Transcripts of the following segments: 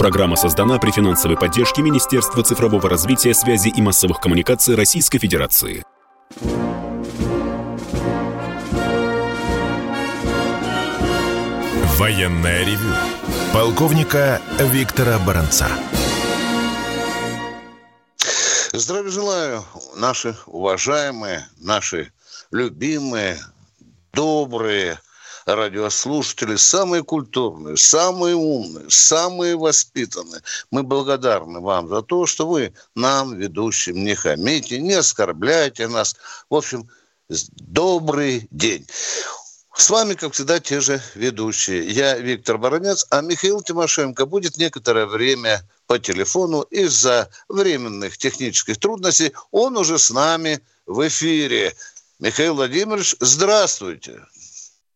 Программа создана при финансовой поддержке Министерства цифрового развития, связи и массовых коммуникаций Российской Федерации. Военная ревю. Полковника Виктора Баранца. Здравия желаю, наши уважаемые, наши любимые, добрые – радиослушатели самые культурные, самые умные, самые воспитанные. Мы благодарны вам за то, что вы нам, ведущим, не хамите, не оскорбляйте нас. В общем, добрый день. С вами, как всегда, те же ведущие. Я Виктор Баранец, а Михаил Тимошенко будет некоторое время по телефону из-за временных технических трудностей. Он уже с нами в эфире. Михаил Владимирович, здравствуйте.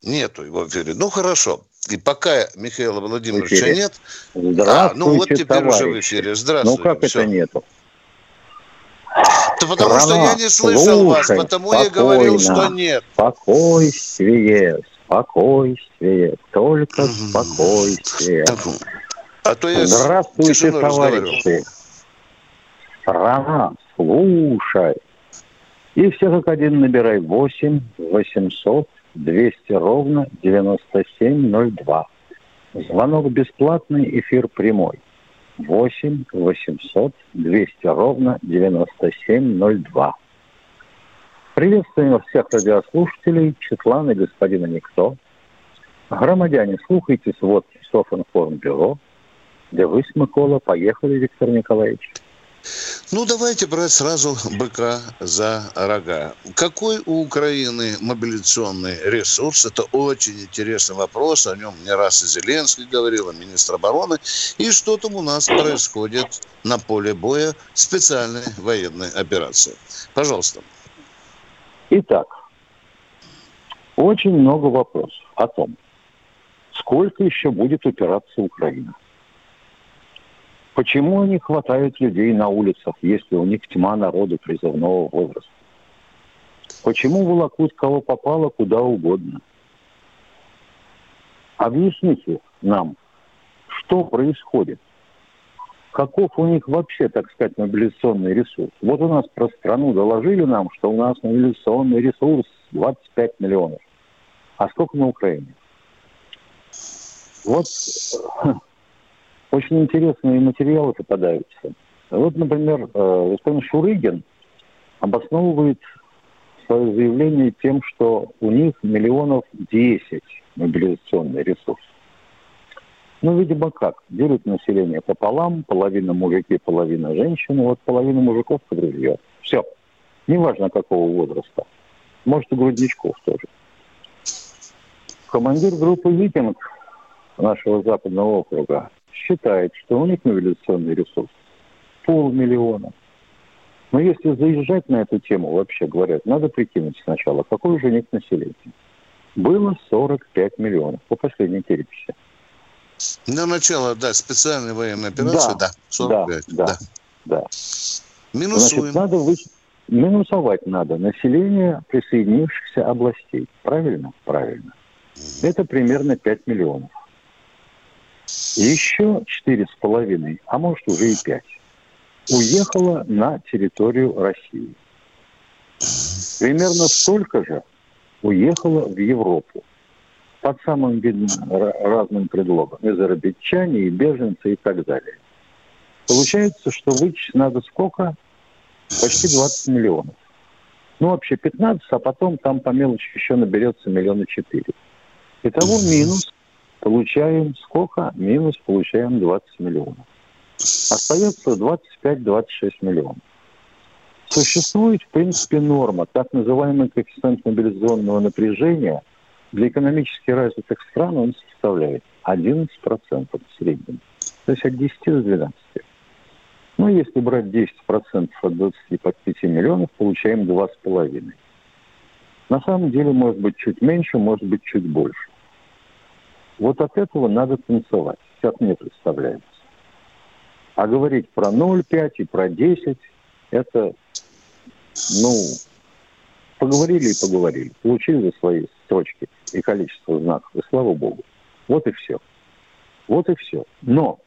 Нету его в эфире. Ну, хорошо. И пока Михаила Владимировича нет... Здравствуйте, а, ну вот теперь товарищи. уже в эфире. Здравствуйте. Ну, как Все. это нету? Да потому Страна, что я не слышал слушай, вас, потому спокойно, я говорил, что нет. Спокойствие, спокойствие, только угу. спокойствие. А то я Здравствуйте, товарищи. Страна, слушай. И все как один набирай 8 800 200 ровно 9702. Звонок бесплатный, эфир прямой. 8 800 200 ровно 9702. Приветствуем всех радиослушателей, Четлана и господина Никто. Громадяне, слухайте сводки Софинформбюро. Для вы, Микола, поехали, Виктор Николаевич. Ну, давайте брать сразу быка за рога. Какой у Украины мобилизационный ресурс? Это очень интересный вопрос. О нем не раз и Зеленский говорил, и министр обороны. И что там у нас происходит на поле боя специальной военной операции? Пожалуйста. Итак, очень много вопросов о том, сколько еще будет упираться Украина. Почему не хватает людей на улицах, если у них тьма народу призывного возраста? Почему волокут кого попало куда угодно? Объясните нам, что происходит? Каков у них вообще, так сказать, мобилизационный ресурс? Вот у нас про страну доложили нам, что у нас мобилизационный ресурс 25 миллионов. А сколько на Украине? Вот очень интересные материалы попадаются. Вот, например, э, господин Шурыгин обосновывает свое заявление тем, что у них миллионов 10 мобилизационный ресурс. Ну, видимо, как? Делят население пополам, половина мужики, половина женщины, вот половина мужиков под. Все. Неважно, какого возраста. Может, и грудничков тоже. Командир группы «Викинг» нашего западного округа считает, что у них мобилизационный ресурс полмиллиона. Но если заезжать на эту тему, вообще говорят, надо прикинуть сначала, какой же у них население. Было 45 миллионов по последней переписи. На начало, да, специальной военной операции, да, да 45. Да, да, да. Минусуем. Значит, надо вы... Минусовать надо население присоединившихся областей. Правильно? Правильно. Это примерно 5 миллионов. Еще четыре с половиной, а может уже и пять, уехало на территорию России. Примерно столько же уехало в Европу под самым разным предлогом. Зарабитчане, и беженцы, и так далее. Получается, что вычесть надо сколько? Почти 20 миллионов. Ну, вообще 15, а потом там по мелочи еще наберется миллиона четыре. Итого минус получаем сколько? Минус получаем 20 миллионов. Остается 25-26 миллионов. Существует, в принципе, норма, так называемый коэффициент мобилизационного напряжения. Для экономически развитых стран он составляет 11% в среднем. То есть от 10 до 12. Ну, если брать 10% от 25 миллионов, получаем 2,5. На самом деле, может быть, чуть меньше, может быть, чуть больше. Вот от этого надо танцевать, как мне представляется. А говорить про 0,5 и про 10, это, ну, поговорили и поговорили. Получили свои строчки и количество знаков, и слава богу. Вот и все. Вот и все. Но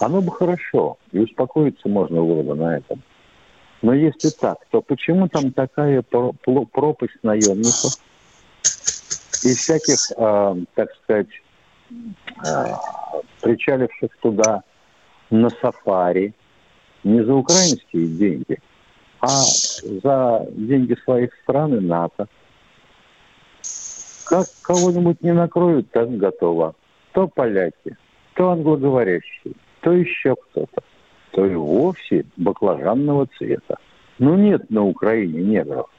Оно бы хорошо, и успокоиться можно было бы на этом. Но если так, то почему там такая пропасть наемников и всяких, э, так сказать, э, причаливших туда на сафари, не за украинские деньги, а за деньги своих стран и НАТО. Как кого-нибудь не накроют, так готово. То поляки, то англоговорящие, то еще кто-то, то и вовсе баклажанного цвета. Ну, нет на Украине негров.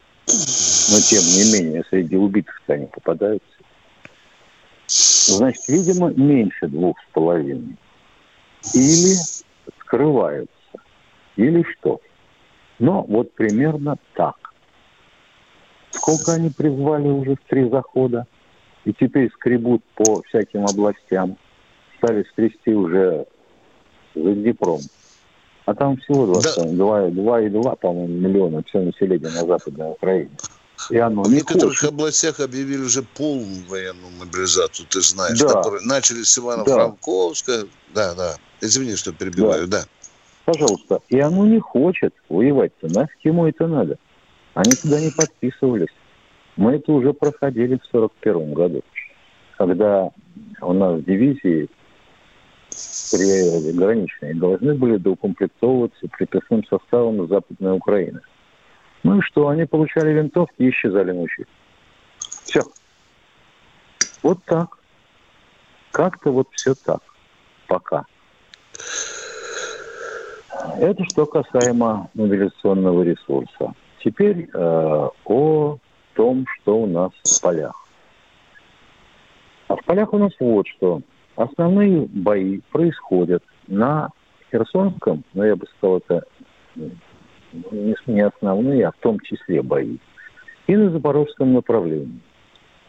Но, тем не менее, среди убитых-то они попадаются. Значит, видимо, меньше двух с половиной. Или скрываются, или что. Но вот примерно так. Сколько они призвали уже в три захода, и теперь скребут по всяким областям, стали скрести уже за Днепром. А там всего 2,2, да. по-моему, миллиона все население на Западной Украине. И оно в некоторых хочет. областях объявили уже полную военную мобилизацию, ты знаешь, да. начали с Ивано-Франковска. Да. да, да. Извини, что перебиваю, да. да. Пожалуйста. И оно не хочет воевать-то. Нафиг ему это надо. Они туда не подписывались. Мы это уже проходили в 41 году, когда у нас дивизии приграничные должны были доукомплектовываться приписным составом Западной Украины. Ну и что, они получали винтовки и исчезали ночью. Все. Вот так. Как-то вот все так. Пока. Это что касаемо мобилизационного ресурса. Теперь э, о том, что у нас в полях. А в полях у нас вот что. Основные бои происходят на Херсонском, но я бы сказал, это не основные, а в том числе бои, и на Запорожском направлении.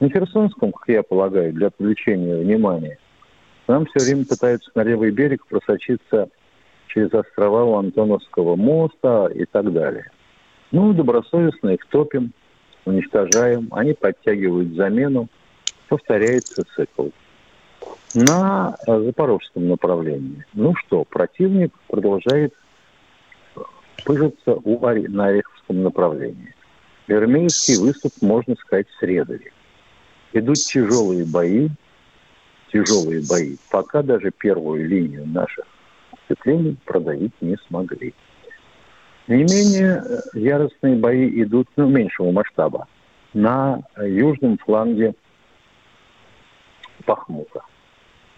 На Херсонском, как я полагаю, для привлечения внимания, нам все время пытаются на левый берег просочиться через острова у Антоновского моста и так далее. Ну, добросовестно их топим, уничтожаем, они подтягивают замену, повторяется цикл. На запорожском направлении. Ну что, противник продолжает пыжится у, на Ореховском направлении. Вермеевский выступ, можно сказать, срезали. Идут тяжелые бои, тяжелые бои, пока даже первую линию наших впечатлений продавить не смогли. Не менее э, яростные бои идут, ну, меньшего масштаба, на южном фланге Пахмута.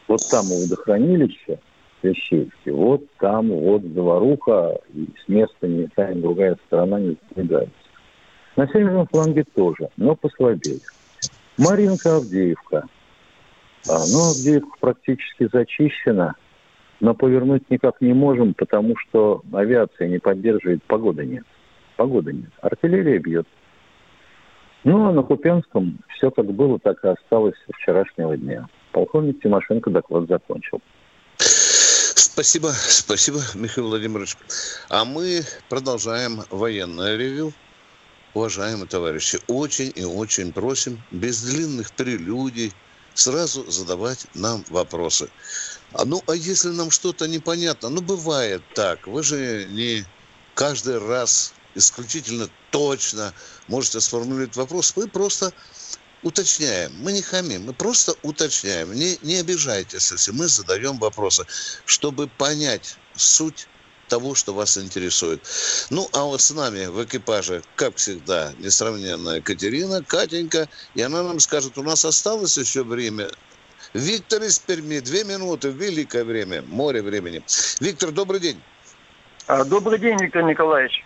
Вот там у водохранилища Свящевске, вот там вот заваруха, и с места ни та, ни другая сторона не сдвигается. На северном фланге тоже, но послабее. Маринка, Авдеевка. А, ну, Авдеевка практически зачищена – но повернуть никак не можем, потому что авиация не поддерживает, погоды нет. Погоды нет. Артиллерия бьет. Ну, а на Купенском все как было, так и осталось вчерашнего дня. Полковник Тимошенко доклад закончил. Спасибо, спасибо, Михаил Владимирович. А мы продолжаем военное ревю. Уважаемые товарищи, очень и очень просим без длинных прелюдий сразу задавать нам вопросы. А ну, а если нам что-то непонятно? Ну, бывает так. Вы же не каждый раз исключительно точно можете сформулировать вопрос. Мы просто уточняем. Мы не хамим, мы просто уточняем. Не, не обижайтесь, если мы задаем вопросы, чтобы понять суть того, что вас интересует. Ну, а вот с нами в экипаже, как всегда, несравненная Катерина, Катенька, и она нам скажет, у нас осталось еще время Виктор из Перми, две минуты, великое время, море времени. Виктор, добрый день. А, добрый день, Виктор Николаевич.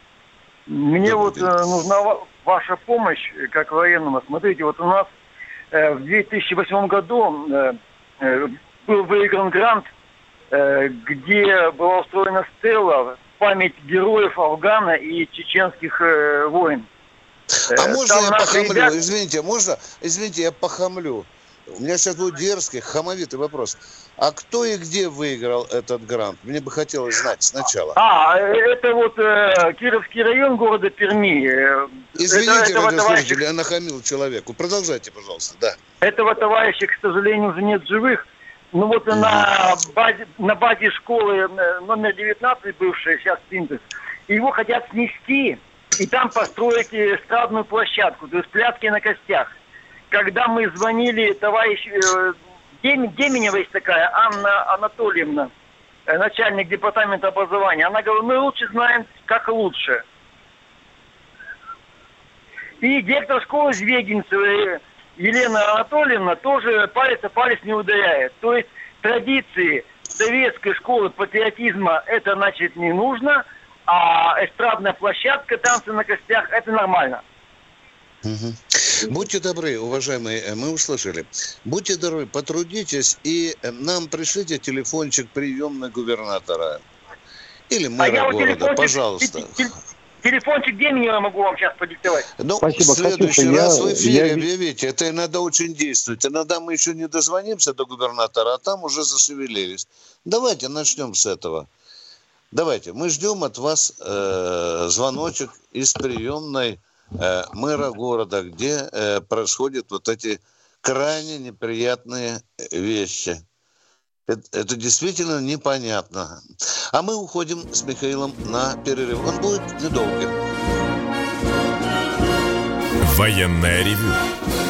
Мне добрый вот день. Э, нужна ваша помощь как военному. Смотрите, вот у нас э, в 2008 году э, был выигран грант, где была устроена стела в память героев Афгана и чеченских войн. А можно Там я похамлю? Ребят... Извините, можно? Извините, я похамлю. У меня сейчас будет дерзкий, хамовитый вопрос. А кто и где выиграл этот грант? Мне бы хотелось знать сначала. А, это вот э, Кировский район города Перми. Извините, это, радиослушатели, товарища... я нахамил человеку. Продолжайте, пожалуйста, да. Этого товарища, к сожалению, уже нет живых. Ну вот mm-hmm. на, базе, на базе школы э, номер 19, бывшая сейчас Синтез, его хотят снести и там построить эстрадную площадку, то есть пляски на костях. Когда мы звонили товарищ э, Деменева есть такая, Анна Анатольевна, э, начальник департамента образования, она говорит, мы лучше знаем, как лучше. И директор школы Звегинцева Елена Анатольевна тоже палец о палец не ударяет. То есть традиции советской школы патриотизма это значит не нужно, а эстрадная площадка, танцы на костях это нормально. Угу. Будьте добры, уважаемые, э, мы услышали. Будьте добры, потрудитесь и э, нам пришлите телефончик приемной губернатора. Или мэра а города, пожалуйста. Телефончик Деменева могу вам сейчас продиктовать. Ну, Спасибо, в следующий Катюша, раз я, в эфире я... объявите. Это иногда очень действует. Иногда мы еще не дозвонимся до губернатора, а там уже зашевелились. Давайте начнем с этого. Давайте. Мы ждем от вас э, звоночек из приемной э, мэра города, где э, происходят вот эти крайне неприятные вещи. Это, это действительно непонятно. А мы уходим с Михаилом на перерыв. Он будет недолгим. Военная ревю.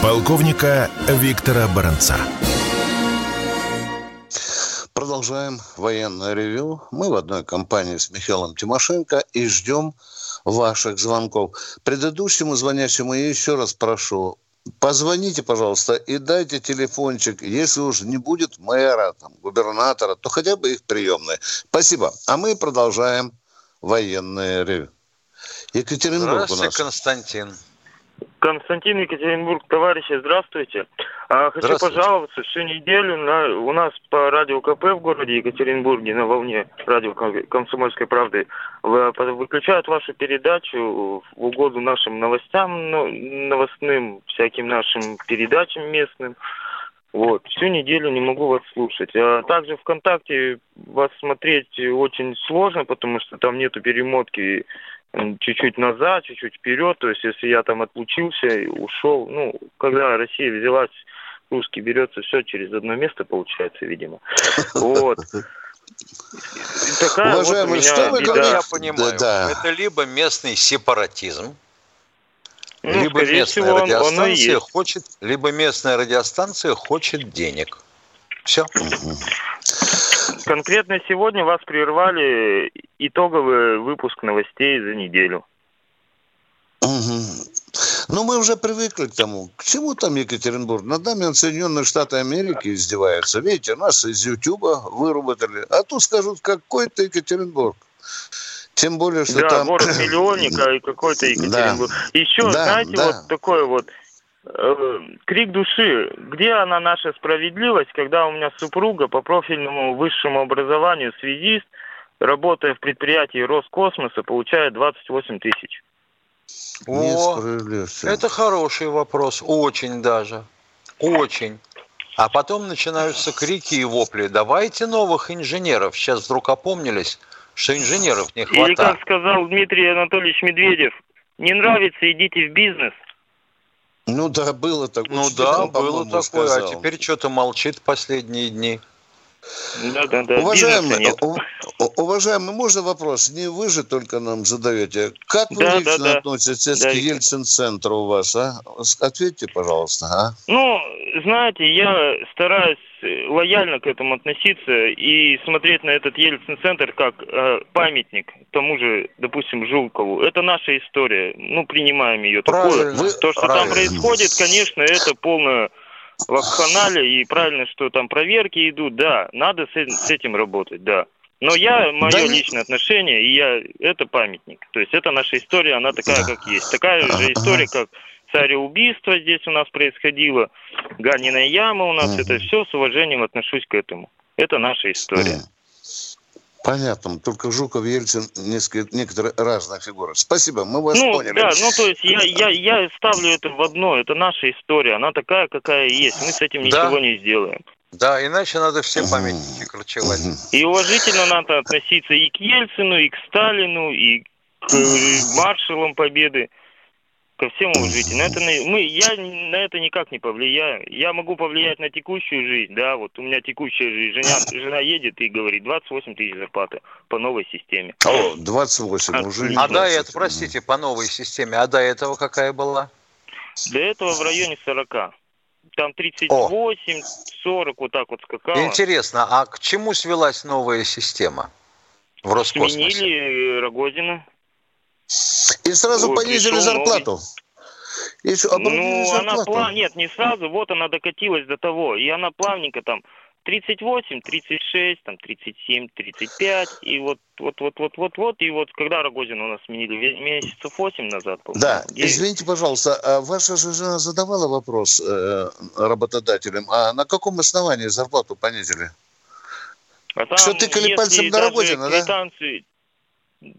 Полковника Виктора Баранца. Продолжаем военное ревю. Мы в одной компании с Михаилом Тимошенко и ждем ваших звонков. Предыдущему звонящему я еще раз прошу, позвоните, пожалуйста, и дайте телефончик. Если уж не будет мэра, там, губернатора, то хотя бы их приемные. Спасибо. А мы продолжаем военное ревю. Екатеринбург Здравствуйте, у нас. Константин. Константин Екатеринбург, товарищи, здравствуйте. А, хочу здравствуйте. пожаловаться, всю неделю на, у нас по радио КП в городе Екатеринбурге на волне радио «Комсомольской правды» выключают вашу передачу в угоду нашим новостям, новостным, всяким нашим передачам местным. Вот, всю неделю не могу вас слушать. А также ВКонтакте вас смотреть очень сложно, потому что там нету перемотки чуть-чуть назад, чуть-чуть вперед. То есть, если я там отлучился и ушел, ну, когда Россия взялась, русский берется все через одно место, получается, видимо. Вот. Такая Уважаемый, вот что вы беда. Я понимаю, да, да. это либо местный сепаратизм, ну, либо местная всего, радиостанция он, он хочет, либо местная радиостанция хочет денег. Все. Конкретно сегодня вас прервали итоговый выпуск новостей за неделю. Угу. Ну, мы уже привыкли к тому. К чему там Екатеринбург? Над нами Соединенные Штаты Америки издеваются. Видите, нас из Ютуба выработали. А тут скажут, какой-то Екатеринбург. Тем более, что да, там... город-миллионника и какой-то Екатеринбург. Да. Еще, да, знаете, да. вот такое вот крик души. Где она наша справедливость, когда у меня супруга по профильному высшему образованию связист, работая в предприятии Роскосмоса, получает 28 тысяч? О, это хороший вопрос, очень даже, очень. А потом начинаются крики и вопли. Давайте новых инженеров. Сейчас вдруг опомнились, что инженеров не хватает. Или как сказал Дмитрий Анатольевич Медведев, не нравится, идите в бизнес. Ну да, было такое. Ну да, было такое, а теперь что-то молчит последние дни. Да, да, да. Уважаемый, уважаемый, можно вопрос? Не вы же только нам задаете. Как вы да, лично да, относитесь да. к Ельцин-центру у вас, а? Ответьте, пожалуйста, а? Ну, знаете, я стараюсь лояльно к этому относиться и смотреть на этот Ельцин-центр как э, памятник тому же, допустим, Жулкову. Это наша история. Ну, принимаем ее такое. То, что правильно. там происходит, конечно, это полное вакханалия, и правильно, что там проверки идут, да, надо с, с этим работать, да. Но я, мое да личное не... отношение, и я, это памятник. То есть это наша история, она такая, как есть. Такая же история, как цареубийство здесь у нас происходило, Ганиная яма у нас, это все с уважением отношусь к этому. Это наша история. Понятно. Только Жуков, Ельцин, несколько, некоторые разные фигуры. Спасибо, мы вас ну, поняли. Да, ну то есть я, я, я ставлю это в одно. Это наша история. Она такая, какая есть. Мы с этим да. ничего не сделаем. Да, иначе надо все памятники кручевать. И уважительно надо относиться и к Ельцину, и к Сталину, и к маршалам Победы. Ко всем уважительно. Но это мы, я на это никак не повлияю. Я могу повлиять на текущую жизнь, да, вот у меня текущая жизнь. Жена, жена едет и говорит, 28 тысяч зарплаты по новой системе. О, 28 а, уже не А до этого, простите, по новой системе, а до этого какая была? До этого в районе 40 там 38, О. 40, вот так вот скакало. Интересно, а к чему свелась новая система в Роскосмосе? Сменили Рогозина. И сразу вот, понизили зарплату. Еще ну, она плав... Нет, не сразу. Вот она докатилась до того. И она плавненько там 38, 36, там 37, 35. И вот, вот, вот, вот, вот, вот. И вот когда Рогозин у нас сменили месяцев 8 назад. Да, 9. извините, пожалуйста, а ваша же жена задавала вопрос э, работодателям, а на каком основании зарплату понизили? А там, Что тыкали пальцем на Рогозина, да?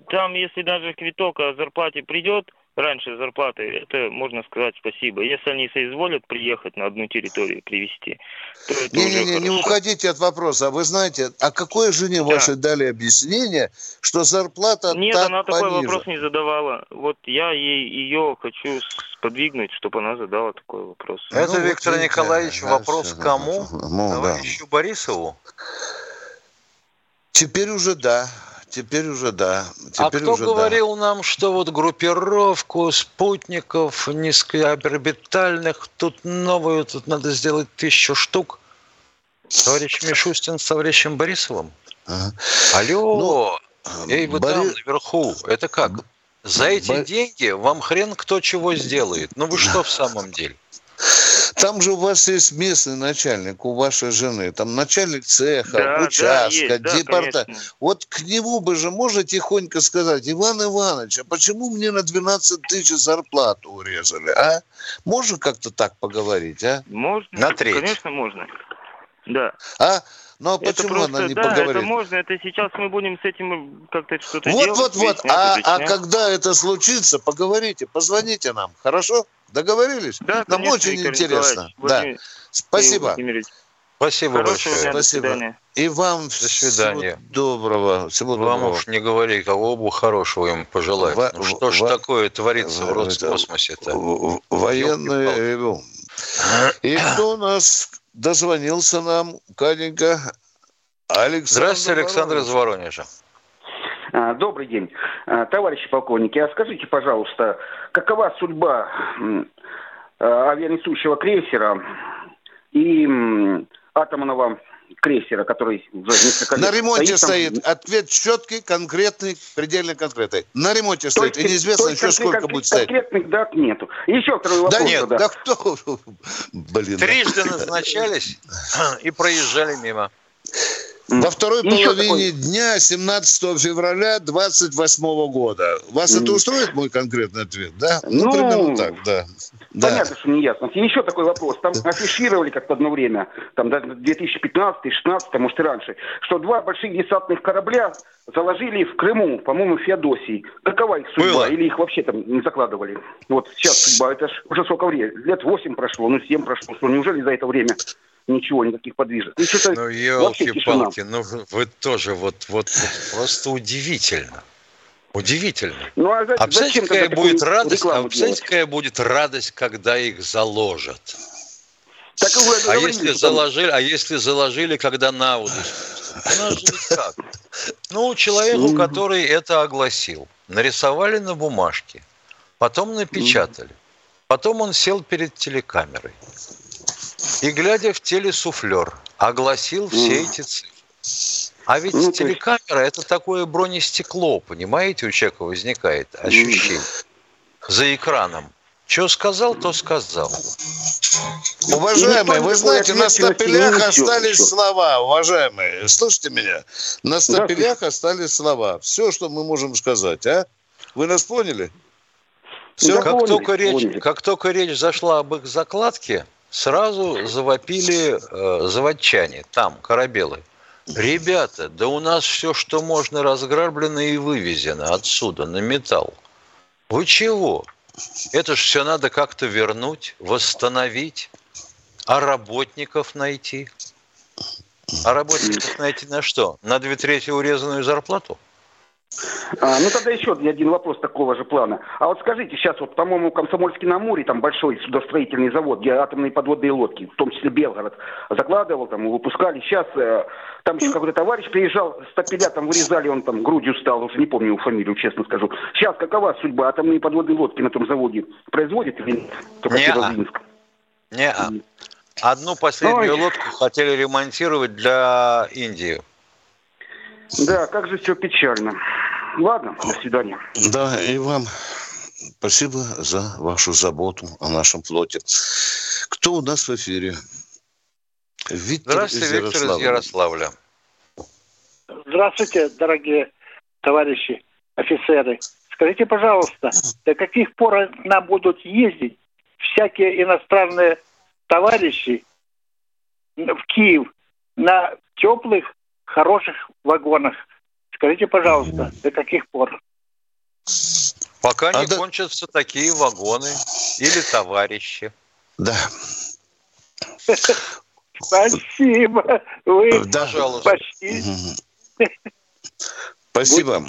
Там, если даже квиток о зарплате придет, раньше зарплаты, это можно сказать спасибо. Если они соизволят приехать на одну территорию привезти, то это не, уже не, не, не уходите от вопроса. Вы знаете, а какой жене да. вашей дали объяснение, что зарплата Нет, так она такой вопрос не задавала. Вот я ей ее хочу сподвигнуть, чтобы она задала такой вопрос. Это, ну, Виктор вот Николаевич, да, вопрос все, кому? Ну, Товарищу да. Борисову? Теперь уже да. Теперь уже да. А Теперь а кто уже говорил да. нам, что вот группировку спутников низкоорбитальных, тут новую, тут надо сделать тысячу штук? Товарищ Мишустин с товарищем Борисовым? Ага. Алло, ну, эй, вы Бори... там наверху, это как? За эти Бо... деньги вам хрен кто чего сделает. Ну вы что в самом деле? Там же у вас есть местный начальник у вашей жены, там начальник цеха, да, участка, да, департа. Да, вот к нему бы же можно тихонько сказать, Иван Иванович, а почему мне на 12 тысяч зарплату урезали, а? Можно как-то так поговорить, а? Можно, на треть. конечно, можно. Да. А? Ну а почему просто, она не да, поговорит? это можно, это сейчас мы будем с этим как-то что-то вот, делать. Вот, вот, вот. А, а когда это случится, поговорите, позвоните нам, хорошо? Договорились? Да, Нам конечно, очень Виктор интересно. Да. Спасибо. Спасибо Хорошего большое. Дня, Спасибо. И вам до свидания. Всего доброго. Всего вам доброго. уж не говори, кого бы хорошего им пожелать. Во, ну, что же такое творится в Роскосмосе-то? Военное ревю. И кто у нас дозвонился нам, Катенька? Александр Здравствуйте, Александр из Воронежа. А, добрый день. А, товарищи полковники, а скажите, пожалуйста, какова судьба а, авианесущего крейсера и атомного крейсера, который уже несколько лет На ремонте стоит. стоит. Ответ четкий, конкретный, предельно конкретный. На ремонте то стоит. И неизвестно еще сколько будет стоять. Конкретных дат нету. Еще второй вопрос. Да нет, да, да кто? Блин. Трижды назначались и проезжали мимо. Во второй Еще половине такой... дня 17 февраля 28 года. Вас mm. это устроит мой конкретный ответ, да? Ну, ну примерно так, да. Понятно, да. что не ясно. И еще такой вопрос. Там афишировали как-то одно время, там, да, 2015 16 может и раньше, что два больших десантных корабля заложили в Крыму, по-моему, в Феодосии. Какова их судьба? Было. Или их вообще там не закладывали? Вот сейчас судьба, это ж уже сколько времени? Лет 8 прошло, ну 7 прошло. Что, неужели за это время ничего, никаких подвижек. Ну, ну елки-палки, ну вы тоже вот, вот, вот просто удивительно. Удивительно. Ну, а, а представляете, какая будет радость, а представляете, какая будет радость, когда их заложат? Так а если заложили, а если заложили, когда на воду? Ну, человеку, который это огласил, нарисовали на бумажке, потом напечатали, потом он сел перед телекамерой и, глядя в телесуфлер, огласил все эти цифры. А ведь ну, телекамера – это такое бронестекло, понимаете, у человека возникает ощущение за экраном. Что сказал, то сказал. Уважаемые, вы знаете, на стапелях остались слова, уважаемые. Слышите меня? На стапелях остались слова. Все, что мы можем сказать, а? Вы нас поняли? Все? Как, только речь, как только речь зашла об их закладке, сразу завопили э, заводчане, там, корабелы. Ребята, да у нас все, что можно, разграблено и вывезено отсюда на металл. Вы чего? Это ж все надо как-то вернуть, восстановить, а работников найти. А работников найти на что? На две трети урезанную зарплату? А, ну тогда еще один вопрос такого же плана. А вот скажите, сейчас вот, по-моему, Комсомольский на Амуре, там большой судостроительный завод, где атомные подводные лодки, в том числе Белгород, закладывал, там, выпускали. Сейчас э, там еще какой-то товарищ приезжал, стапеля там вырезали, он там грудью стал, уже не помню его фамилию, честно скажу. Сейчас какова судьба? Атомные подводные лодки на том заводе производят или нет? Не не. Одну последнюю Ой. лодку хотели ремонтировать для Индии. Да, как же все печально. Ладно, до свидания. Да, и вам спасибо за вашу заботу о нашем флоте. Кто у нас в эфире? Виктор Здравствуйте, из Виктор из Ярославля. Здравствуйте, дорогие товарищи офицеры. Скажите, пожалуйста, до каких пор нам будут ездить всякие иностранные товарищи в Киев на теплых, хороших вагонах? Скажите, пожалуйста, до каких пор? Пока а не да... кончатся такие вагоны или товарищи. Да. Спасибо. Вы да. почти... Спасибо.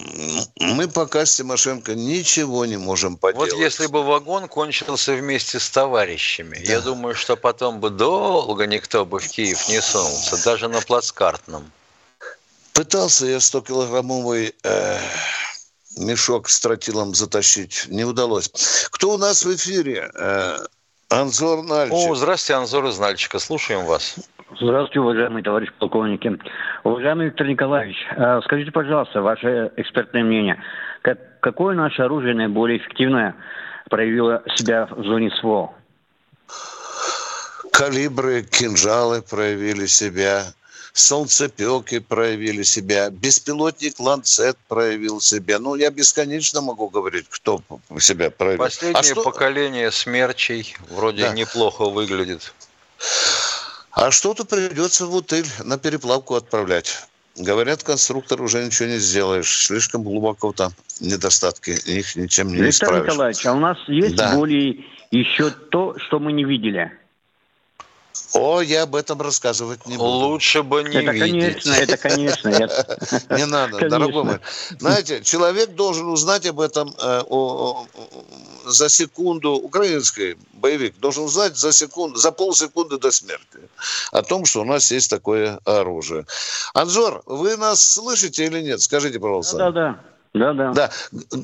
Мы пока с Тимошенко ничего не можем поделать. Вот если бы вагон кончился вместе с товарищами, да. я думаю, что потом бы долго никто бы в Киев не сунулся, даже на плацкартном. Пытался я 100-килограммовый э, мешок с тротилом затащить. Не удалось. Кто у нас в эфире? Э, Анзор Нальчик. О, здравствуйте, Анзор из Нальчика. Слушаем вас. Здравствуйте, уважаемый товарищ полковники. Уважаемый Виктор Николаевич, э, скажите, пожалуйста, ваше экспертное мнение. Как, какое наше оружие наиболее эффективное проявило себя в зоне СВО? Калибры, кинжалы проявили себя солнцепеки проявили себя, беспилотник Ланцет проявил себя. Ну, я бесконечно могу говорить, кто себя проявил. Последнее а что... поколение смерчей вроде да. неплохо выглядит. А что-то придется в утыль на переплавку отправлять. Говорят, конструктор уже ничего не сделаешь. Слишком глубоко там недостатки. Их ничем не Виктор исправишь. Николаевич, а у нас есть да. более еще то, что мы не видели? О, я об этом рассказывать не буду. Лучше бы не это видеть. Конечно, это конечно. Не надо, дорогой мой. Знаете, человек должен узнать об этом э, за секунду, украинский боевик должен узнать за секунду, за полсекунды до смерти о том, что у нас есть такое оружие. Анжор, вы нас слышите или нет? Скажите, пожалуйста. Да, да. Да, да. Да.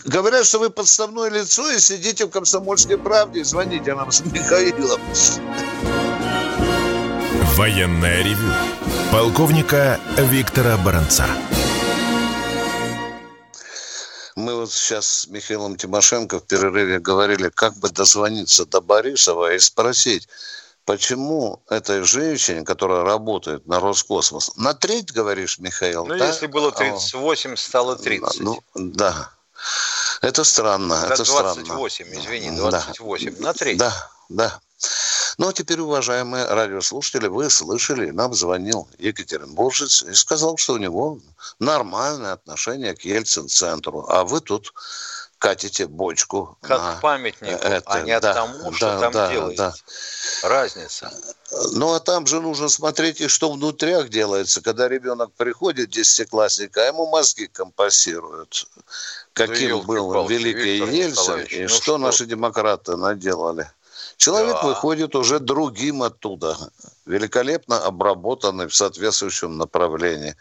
Говорят, что вы подставное лицо и сидите в комсомольской правде. Звоните нам с Михаилом. Военное ревю полковника Виктора Баранца. Мы вот сейчас с Михаилом Тимошенко в перерыве говорили, как бы дозвониться до Борисова и спросить, почему этой женщине, которая работает на Роскосмос, на треть, говоришь, Михаил? Ну, да? если было 38, стало 30. Ну, да. Это странно. Да, это 28, странно. извини, 28. Да. На треть. Да, да. Ну, а теперь, уважаемые радиослушатели, вы слышали, нам звонил Екатеринбуржец и сказал, что у него нормальное отношение к Ельцин-центру. А вы тут катите бочку. Как на памятнику, это. а не да, тому, что да, там да, делаете. Да. Разница. Ну, а там же нужно смотреть, и что внутрях делается. Когда ребенок приходит, десятиклассник, а ему мозги компасируют. Каким да был великий Ельцин, и ну что, что наши демократы наделали. Человек да. выходит уже другим оттуда, великолепно обработанный в соответствующем направлении.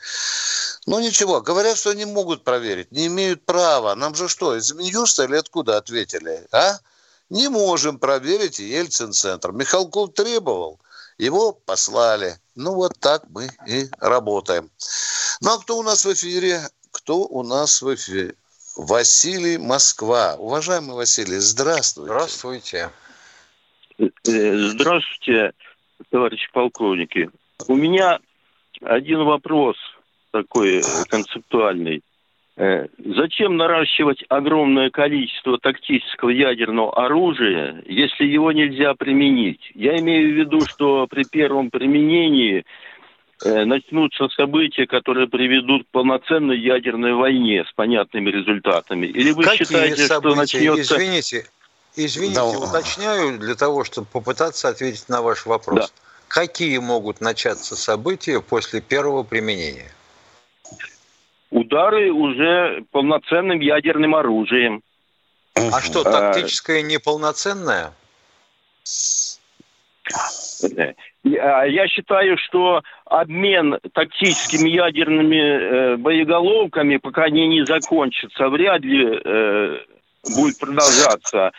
Ну ничего, говорят, что не могут проверить, не имеют права. Нам же что, из Минюста или откуда ответили, а? Не можем проверить Ельцин-центр. Михалков требовал, его послали. Ну вот так мы и работаем. Ну а кто у нас в эфире? Кто у нас в эфире? Василий Москва. Уважаемый Василий, здравствуйте. Здравствуйте. Э, здравствуйте, товарищи полковники. У меня один вопрос такой э, концептуальный. Э, зачем наращивать огромное количество тактического ядерного оружия, если его нельзя применить? Я имею в виду, что при первом применении начнутся события, которые приведут к полноценной ядерной войне с понятными результатами. Или вы Какие считаете, события? что начнется... Извините, Извините, да. уточняю для того, чтобы попытаться ответить на ваш вопрос. Да. Какие могут начаться события после первого применения? удары уже полноценным ядерным оружием. А что, а, тактическое неполноценное? А я считаю, что обмен тактическими ядерными э, боеголовками, пока они не закончатся, вряд ли э, будет продолжаться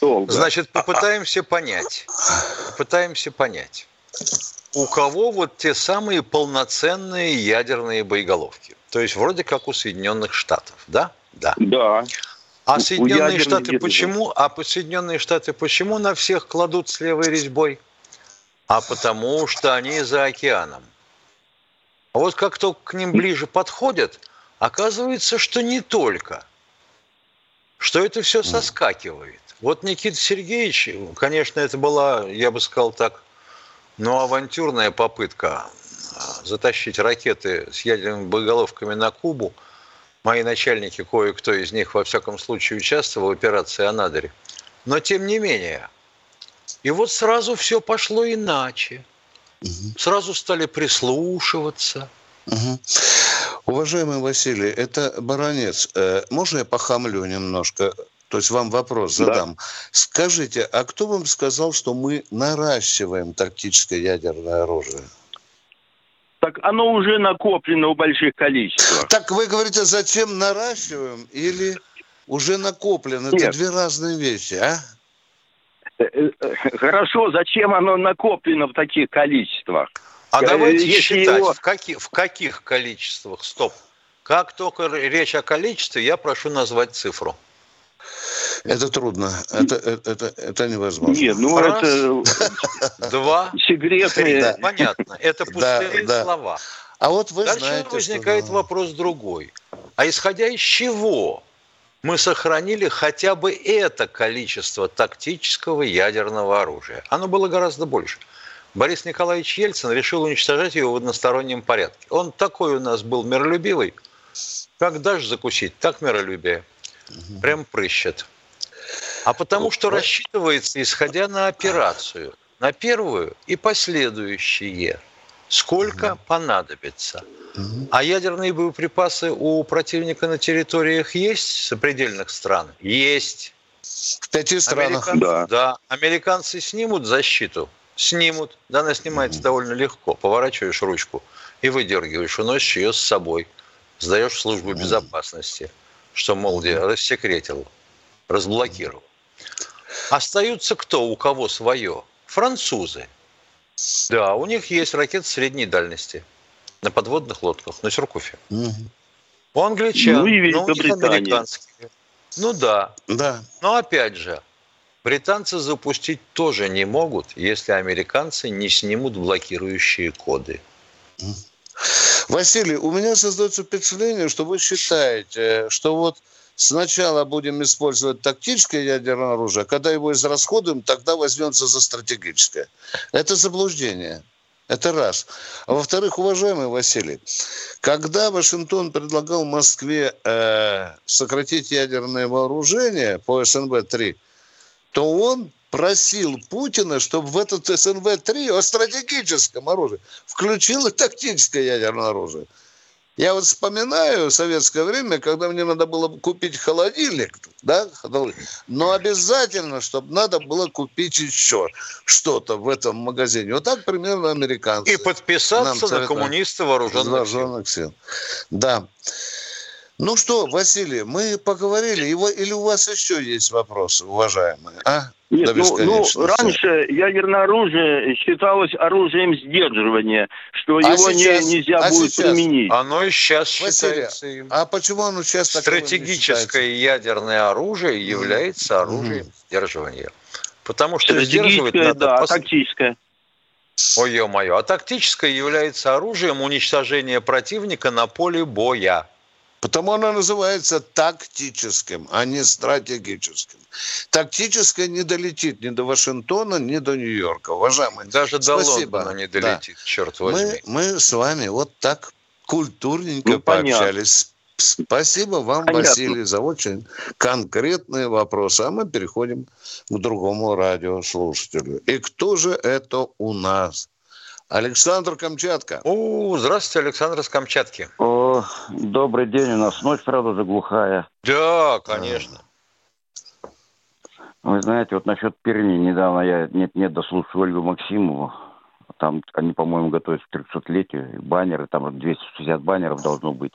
долго. Значит, попытаемся понять. Попытаемся понять. У кого вот те самые полноценные ядерные боеголовки? То есть вроде как у Соединенных Штатов, да? Да. Да. А Соединенные Штаты почему? А Соединенные Штаты почему на всех кладут с левой резьбой? А потому что они за океаном. А вот как только к ним ближе подходят, оказывается, что не только. Что это все соскакивает. Вот Никита Сергеевич, конечно, это была, я бы сказал так, ну, авантюрная попытка а, затащить ракеты с ядерными боеголовками на Кубу. Мои начальники, кое-кто из них, во всяком случае, участвовал в операции «Анадырь». Но, тем не менее, и вот сразу все пошло иначе. Угу. Сразу стали прислушиваться. Угу. Уважаемый Василий, это баронец. Э, можно я похамлю немножко? То есть вам вопрос задам. Да. Скажите, а кто вам сказал, что мы наращиваем тактическое ядерное оружие? Так оно уже накоплено в больших количествах. Так вы говорите, зачем наращиваем или уже накоплено? Нет. Это две разные вещи, а? Э, э, хорошо, зачем оно накоплено в таких количествах? А э, давайте Если считать, его... в, каких, в каких количествах? Стоп. Как только речь о количестве, я прошу назвать цифру. Это трудно. Это, это, это, это невозможно. Нет, ну Раз, это... Два. Секретные. Да. Понятно. Это пустые да, слова. А вот вы Дальше знаете, возникает что... вопрос другой. А исходя из чего мы сохранили хотя бы это количество тактического ядерного оружия. Оно было гораздо больше. Борис Николаевич Ельцин решил уничтожать его в одностороннем порядке. Он такой у нас был миролюбивый, как дашь закусить, так миролюбие. Прям прыщет. А потому что рассчитывается, исходя на операцию, на первую и последующие, сколько понадобится – а ядерные боеприпасы у противника на территориях есть сопредельных стран? Есть. В пяти странах, Американ... да. Да. Американцы снимут защиту? Снимут. Да, она снимается довольно легко. Поворачиваешь ручку и выдергиваешь, уносишь ее с собой. Сдаешь в службу безопасности, что, мол, рассекретил, разблокировал. Остаются кто, у кого свое? Французы. Да, у них есть ракеты средней дальности – на подводных лодках, на Сюркуфе. Угу. У англичан, ну, и но у них американские. Ну да. Да. Но опять же, британцы запустить тоже не могут, если американцы не снимут блокирующие коды. Василий, у меня создается впечатление, что вы считаете, что вот сначала будем использовать тактическое ядерное оружие, когда его израсходуем, тогда возьмемся за стратегическое. Это заблуждение. Это раз. А во-вторых, уважаемый Василий, когда Вашингтон предлагал Москве э, сократить ядерное вооружение по СНВ-3, то он просил Путина, чтобы в этот СНВ-3 о стратегическом оружии включил и тактическое ядерное оружие. Я вот вспоминаю советское время, когда мне надо было купить холодильник, да, но обязательно, чтобы надо было купить еще что-то в этом магазине. Вот так примерно американцы. И подписаться на вооруженных, вооруженных сил. сил. Да. Ну что, Василий, мы поговорили. Его, или у вас еще есть вопросы, уважаемые? А? Нет, ну, ну, раньше ядерное оружие считалось оружием сдерживания, что а его сейчас, не, нельзя а будет сейчас? применить. Оно и сейчас Василий, считается им. А почему оно сейчас Стратегическое ядерное оружие является оружием mm. сдерживания. Потому что сдерживать надо... Да, пос... тактическое. Ой, ё-моё. А тактическое является оружием уничтожения противника на поле боя. Потому оно называется тактическим, а не стратегическим. Тактическое не долетит ни до Вашингтона, ни до Нью-Йорка. Уважаемые, Даже спасибо. до Лондона не долетит, да. черт возьми. Мы, мы с вами вот так культурненько ну, пообщались. Понятно. Спасибо вам, Понятно. Василий, за очень конкретные вопросы. А мы переходим к другому радиослушателю. И кто же это у нас? Александр Камчатка. О, здравствуйте, Александр с Камчатки. О, добрый день. У нас ночь, правда, заглухая. Да, конечно. Вы знаете, вот насчет Перми, недавно я нет-нет дослушал Ольгу Максимову. Там они, по-моему, готовятся к 300-летию. Баннеры, там 260 баннеров должно быть.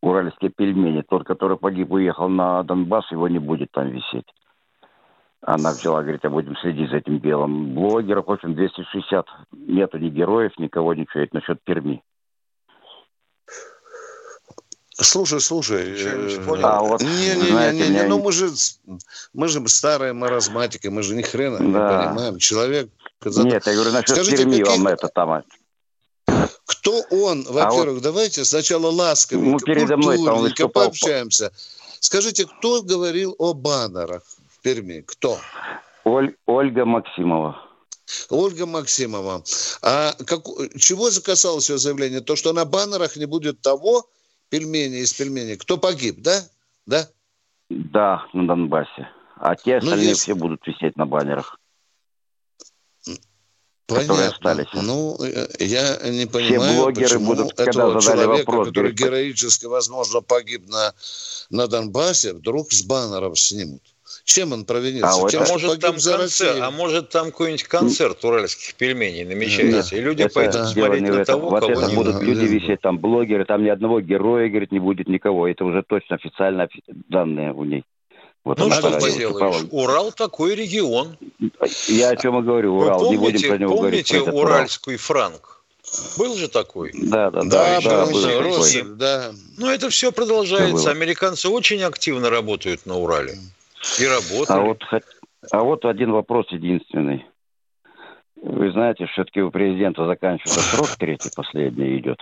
Уральские пельмени. Тот, который погиб, уехал на Донбасс, его не будет там висеть. Она взяла, говорит, а будем следить за этим белым. Блогеров, в общем, 260. Нету ни героев, никого, ничего. Это насчет Перми. Слушай, слушай, э, а, вот, не, не, знаете, не, не, не, ну мы же, мы же старые маразматики, мы же ни хрена да. не понимаем. Человек... Нет, я говорю, насчет Скажите, Перми каких... вам это там... Кто он? Во-первых, а вот... давайте сначала ласковенько, ну, культурненько пообщаемся. Скажите, кто говорил о баннерах Перми? Кто? Оль, Ольга Максимова. Ольга Максимова. А как, чего закасалось ее заявление? То, что на баннерах не будет того, пельмени из пельменей. Кто погиб, да? Да? Да, на Донбассе. А те ну, остальные ну, есть... все будут висеть на баннерах. Понятно. Остались. Ну, э, я не понимаю, Все блогеры почему будут, этого человека, вопрос, который говорит, героически, возможно, погиб на, на Донбассе, вдруг с баннеров снимут. Чем он провинился? А, Чем а, может, там концерт, а может там какой-нибудь концерт уральских пельменей намечается, да. и люди это пойдут смотреть на это. того, вот кого это не будут люди да. висеть, там блогеры, там ни одного героя, говорит, не будет никого. Это уже точно официально данные у ней. Вот ну, что поделаешь, Урал такой регион. Я о чем и говорю, Урал, Вы помните, не будем про него помните говорить. уральский франк? Был же такой? Да, да, да. Да, да, был, был, да. Но это все продолжается. Американцы очень активно работают на Урале. И работали. А вот, а вот один вопрос единственный. Вы знаете, все-таки у президента заканчивается срок третий, последний идет.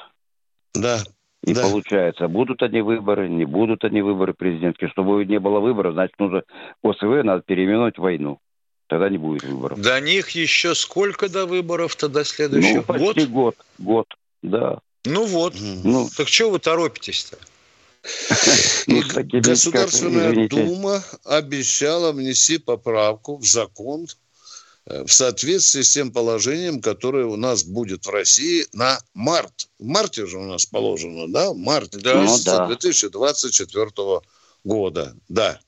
Да. И да. получается, будут они выборы, не будут они выборы президентские. Чтобы не было выборов, значит, нужно ОСВ надо переименовать войну. Тогда не будет выборов. До них еще сколько до выборов-то до следующего? Ну, почти год? год, год, да. Ну вот. Ну, так чего вы торопитесь-то? И Государственная Дума обещала внести поправку в закон э, в соответствии с тем положением, которое у нас будет в России на март. В марте же у нас положено, да? Март да. Ну, да. 2024 года. Да.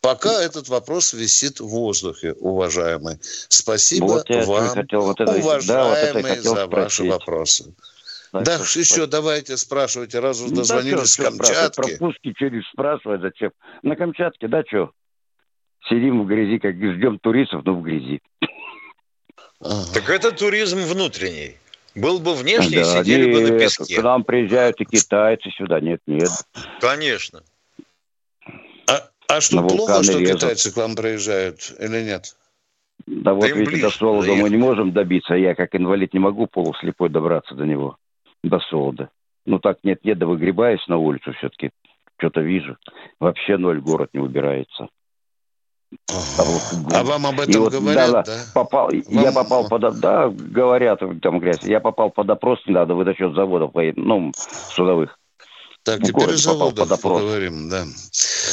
Пока этот вопрос висит в воздухе, уважаемый. Спасибо вот вам, хотел, вот это, уважаемые, да, вот за спросить. ваши вопросы. Да, что, еще давайте спрашивайте, раз вы ну, дозвонились да, с Камчатки. Про пушки через спрашивать зачем? На Камчатке, да, что? Сидим в грязи, как ждем туристов, но в грязи. Ага. Так это туризм внутренний. Был бы внешний, да, сидели нет, бы на песке. К нам приезжают и китайцы сюда. Нет, нет. Конечно. А, а что, плохо, что резут. китайцы к вам приезжают или нет? Да, да вот видите, до Солода мы не можем добиться. Я, как инвалид, не могу полуслепой добраться до него до солода. Ну так нет-нет, да выгребаюсь на улицу все-таки. Что-то вижу. Вообще ноль город не убирается. А, а вам об этом вот, говорят, да? да? Попал, вам... Я попал под... Да, говорят, там грязь. Я попал под опрос недавно, выдачет заводов, ну, судовых. Так, теперь о заводах поговорим, да.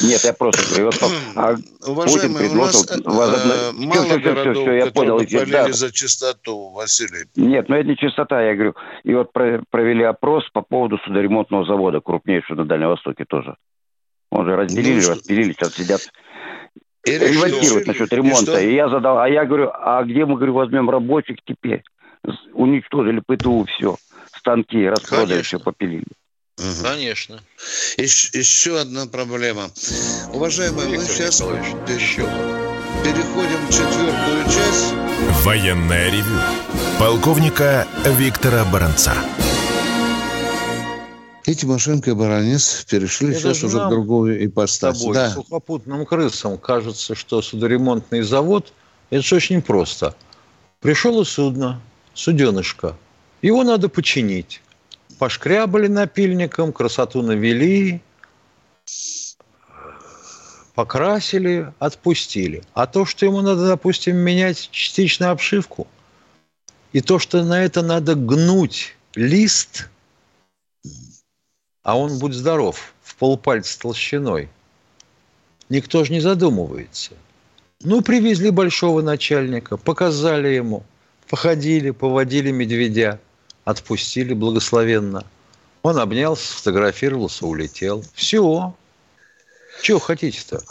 Нет, я просто говорю, а Уважаемый, у нас э, возобно... мало все, городов, все, все, я понял, болели да. за чистоту, Василий. Нет, ну это не чистота, я говорю. И вот провели опрос по поводу судоремонтного завода, крупнейшего на Дальнем Востоке тоже. Он же разделили, ну, распилили, сейчас сидят и ремонтируют насчет ремонта. И, и я задал, а я говорю, а где мы, говорю, возьмем рабочих теперь? Уничтожили ПТУ все, станки распродали, все попилили. Угу. Конечно. Еще, еще одна проблема. Уважаемые, Виктор мы сейчас еще. переходим в четвертую часть. Военная ревю. Полковника Виктора Баранца. И Тимошенко и Баранец перешли Это сейчас уже к другую ипостась. Тобой, да. сухопутным крысам кажется, что судоремонтный завод – это же очень просто. Пришло судно, суденышко, его надо починить пошкрябали напильником, красоту навели, покрасили, отпустили. А то, что ему надо, допустим, менять частично обшивку, и то, что на это надо гнуть лист, а он, будь здоров, в полпальца толщиной, никто же не задумывается. Ну, привезли большого начальника, показали ему – Походили, поводили медведя, отпустили благословенно. Он обнялся, сфотографировался, улетел. Все. Чего хотите-то?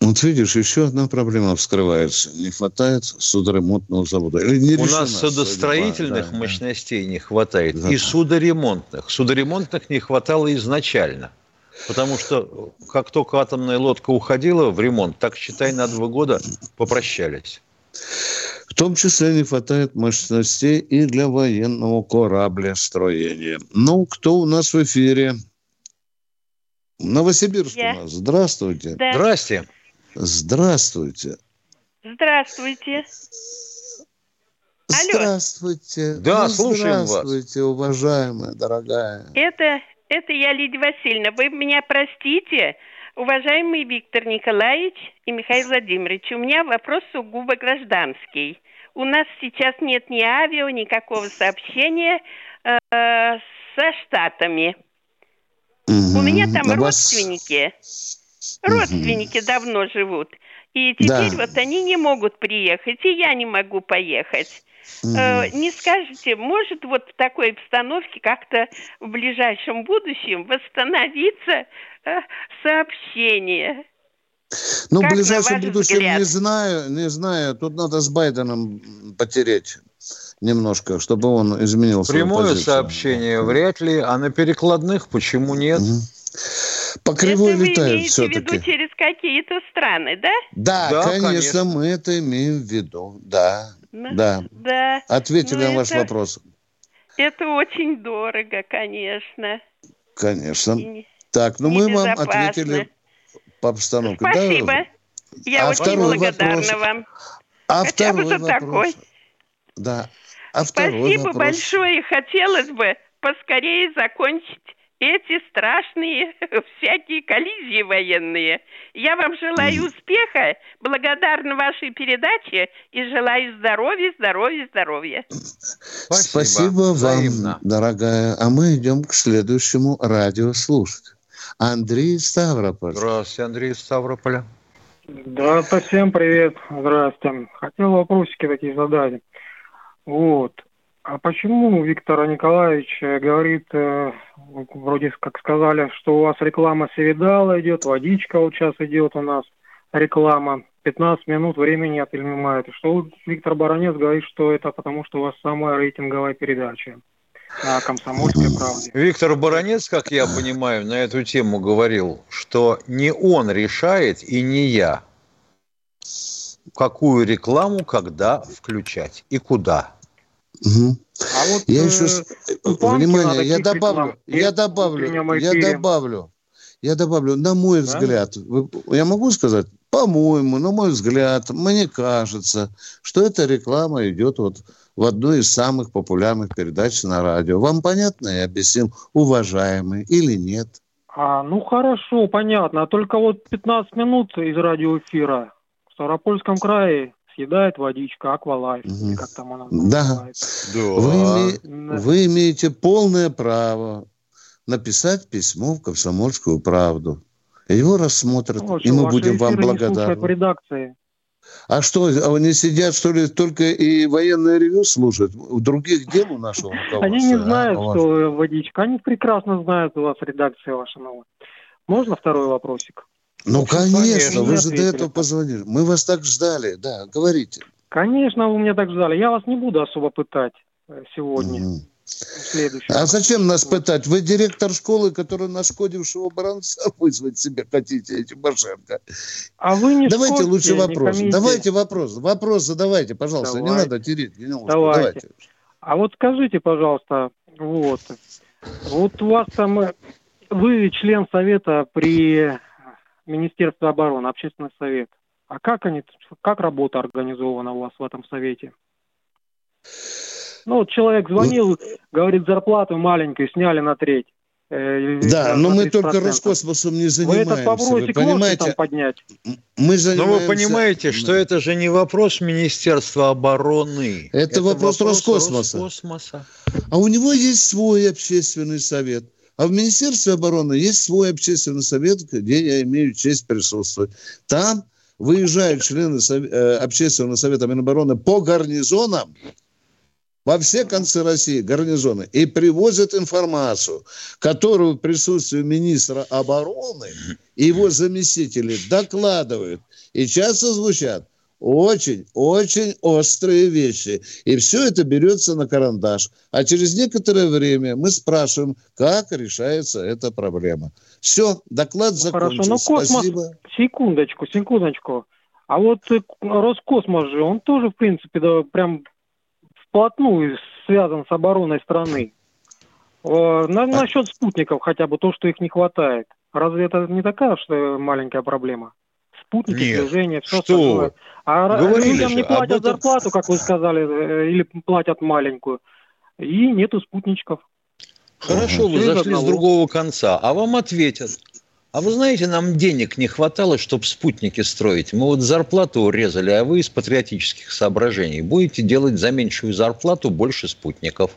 Вот видишь, еще одна проблема вскрывается. Не хватает судоремонтного завода. Или не У нас судостроительных судьба. мощностей да. не хватает. Да. И судоремонтных. Судоремонтных не хватало изначально. Потому что как только атомная лодка уходила в ремонт, так, считай, на два года попрощались. В том числе не хватает мощностей и для военного кораблестроения. Ну, кто у нас в эфире? Новосибирск Я. у нас. Здравствуйте. Да. Здрасте. Здравствуйте. Здравствуйте. Алло. Здравствуйте. Да, ну, слушаем здравствуйте, вас. уважаемая, дорогая. Это, это я, Лидия Васильевна. Вы меня простите, уважаемый Виктор Николаевич и Михаил Владимирович. У меня вопрос сугубо гражданский. У нас сейчас нет ни авиа, никакого сообщения э, со Штатами. Угу. У меня там а родственники. Вас... Родственники угу. давно живут. И теперь да. вот они не могут приехать, и я не могу поехать. Э, не скажете, может вот в такой обстановке как-то в ближайшем будущем восстановиться э, сообщение? Ну, как в ближайшем будущем взгляд? не знаю, не знаю. Тут надо с Байденом потереть немножко, чтобы он изменил Прямое позицию. сообщение вряд ли, а на перекладных почему нет? Угу. По кривой это летают все-таки. в виду через какие-то страны, да? Да, да конечно, конечно, мы это имеем в виду. Да, да. да. Ответили ну, на ваш это, вопрос. Это очень дорого, конечно. Конечно. И так, ну мы вам ответили по обстановке. Спасибо. Да? Я а очень благодарна вопрос. вам. А Хотя второй вопрос. такой. Да. А Спасибо вопрос. большое. Хотелось бы поскорее закончить эти страшные всякие коллизии военные. Я вам желаю успеха, благодарна вашей передаче и желаю здоровья, здоровья, здоровья. Спасибо, Спасибо вам, Взаимно. дорогая. А мы идем к следующему радиослушателю. Андрей Ставрополь. Здравствуйте, Андрей Ставрополя. Да, всем привет. Здравствуйте. Хотел вопросики такие задать. Вот. А почему Виктор Николаевич э, говорит, э, вроде как сказали, что у вас реклама Севидала идет, водичка вот сейчас идет у нас, реклама, 15 минут времени отнимает. Что Виктор Баранец говорит, что это потому, что у вас самая рейтинговая передача на комсомольской правде. Виктор Баранец, как я понимаю, на эту тему говорил, что не он решает и не я, какую рекламу когда включать и куда. Угу. А вот, я еще... Э, внимание, я добавлю, я добавлю, я добавлю, я добавлю, на мой да? взгляд, вы, я могу сказать, по-моему, на мой взгляд, мне кажется, что эта реклама идет вот в одной из самых популярных передач на радио. Вам понятно, я объяснил, уважаемый или нет? А, ну хорошо, понятно. Только вот 15 минут из радиоэфира в Ставропольском крае съедает водичка, аквалайф, угу. как там она да. называется. Да. Вы, име... Вы имеете полное право написать письмо в «Комсомольскую правду». Его рассмотрят, ну, и мы будем вам благодарны. в редакции. А что, они сидят, что ли, только и военное ревю слушают? У других дел у нашего руководства? Они не знают, а, что водичка. Они прекрасно знают у вас редакция ваша новая. Можно второй вопросик? Ну, конечно, вы же до этого позвонили. Мы вас так ждали, да, говорите. Конечно, вы меня так ждали. Я вас не буду особо пытать э, сегодня. Mm. А зачем нас пытать? Вы директор школы, который нашкодившего баранца вызвать себе хотите, эти Тимошенко. А вы не Давайте шкодите, лучше вопрос. Давайте вопрос. Вопрос задавайте, пожалуйста. Давай. Не надо тереть. Не. Давайте. Давайте. А вот скажите, пожалуйста, вот, вот у вас там, э, вы член совета при Министерство обороны, Общественный совет. А как они, как работа организована у вас в этом совете? Ну, вот человек звонил, говорит, зарплату маленькую сняли на треть. Э, да, но мы только Роскосмосом не занимаемся. Вы этот вопросик вы понимаете? там поднять? Мы занимаемся... Но вы понимаете, что это же не вопрос Министерства обороны. Это, это вопрос, вопрос Роскосмоса. Роскосмоса. А у него есть свой общественный совет – а в Министерстве обороны есть свой общественный совет, где я имею честь присутствовать. Там выезжают члены э, общественного совета Минобороны по гарнизонам, во все концы России гарнизоны и привозят информацию, которую в присутствии министра обороны и его заместители докладывают. И часто звучат очень-очень острые вещи. И все это берется на карандаш. А через некоторое время мы спрашиваем, как решается эта проблема. Все, доклад ну, закончен. Хорошо, но космос... Спасибо. Секундочку, секундочку. А вот э, Роскосмос же, он тоже, в принципе, да, прям вплотную связан с обороной страны. На, насчет спутников хотя бы, то, что их не хватает. Разве это не такая что маленькая проблема? Спутники, Нет, движения, все что? остальное. А Говорили людям не платят этом... зарплату, как вы сказали, э, или платят маленькую. И нету спутничков. Хорошо, вы зашли с другого конца, а вам ответят. А вы знаете, нам денег не хватало, чтобы спутники строить. Мы вот зарплату урезали, а вы из патриотических соображений будете делать за меньшую зарплату больше спутников.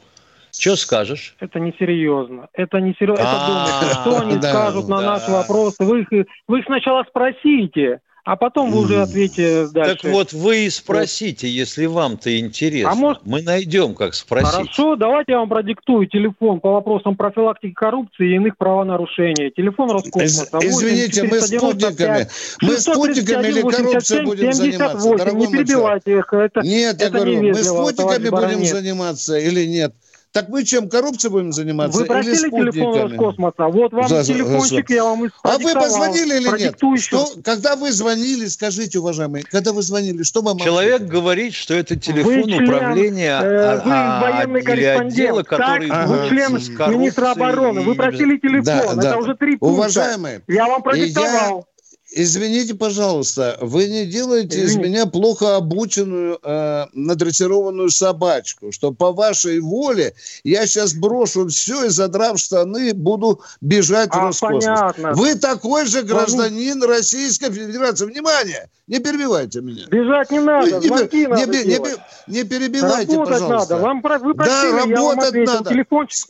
Что скажешь? Это несерьезно. Это несерьезно. Это думайте. Что они скажут на наши вопросы? Вы их, вы их сначала спросите. А потом вы уже ответите дальше. Так вот вы и спросите, если вам-то интересно. А может... Мы найдем, как спросить. Хорошо, давайте я вам продиктую телефон по вопросам профилактики коррупции и иных правонарушений. Телефон Роскосмоса. Извините, мы спутниками. Мы спутниками или коррупцией будем заниматься, дорогой Не перебивайте их. Это, Нет, я говорю, мы спутниками будем заниматься или нет? Так мы чем, коррупцией будем заниматься? Вы просили телефон Роскосмоса, вот вам за, телефончик, за, я вам А вы позвонили или нет? Что, когда вы звонили, скажите, уважаемые, когда вы звонили, что вам... Человек ответили? говорит, что это телефон вы член, управления э, Вы а, военный корреспондент, отдела, который... Так, вы член министра обороны, вы просили телефон, да, это да. уже три пункта. Уважаемые, я вам продиктовал. Извините, пожалуйста, вы не делаете Извините. из меня плохо обученную, э, надрессированную собачку, что по вашей воле я сейчас брошу все и, задрав штаны, буду бежать а, в Роскосмос. Понятно. Вы такой же гражданин ну, Российской Федерации. Внимание! Не перебивайте меня. Бежать не надо, звонки не, надо не, не, не перебивайте, работать пожалуйста. надо. Вам, вы просили, да, работать надо. Телефончик.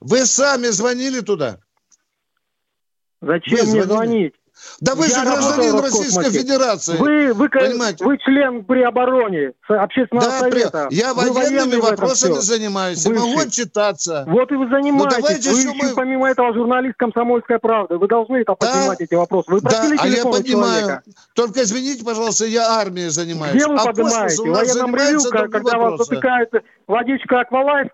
Вы сами звонили туда? Зачем вы мне звонили? звонить? Да вы я же гражданин Российской Федерации. Вы, вы, понимаете? вы член при обороне общественного да, совета. При... Я вы военными вопросами занимаюсь. Бывший. Могу отчитаться. Вот и вы занимаетесь. Ну, вы еще мы... помимо этого журналист «Комсомольская правда». Вы должны это да? поднимать, эти вопросы. Вы да, а я понимаю. Человека. Только извините, пожалуйста, я армией занимаюсь. Где вы а поднимаете? В военном ревю, когда вас затыкает водичка «Аквалайф»?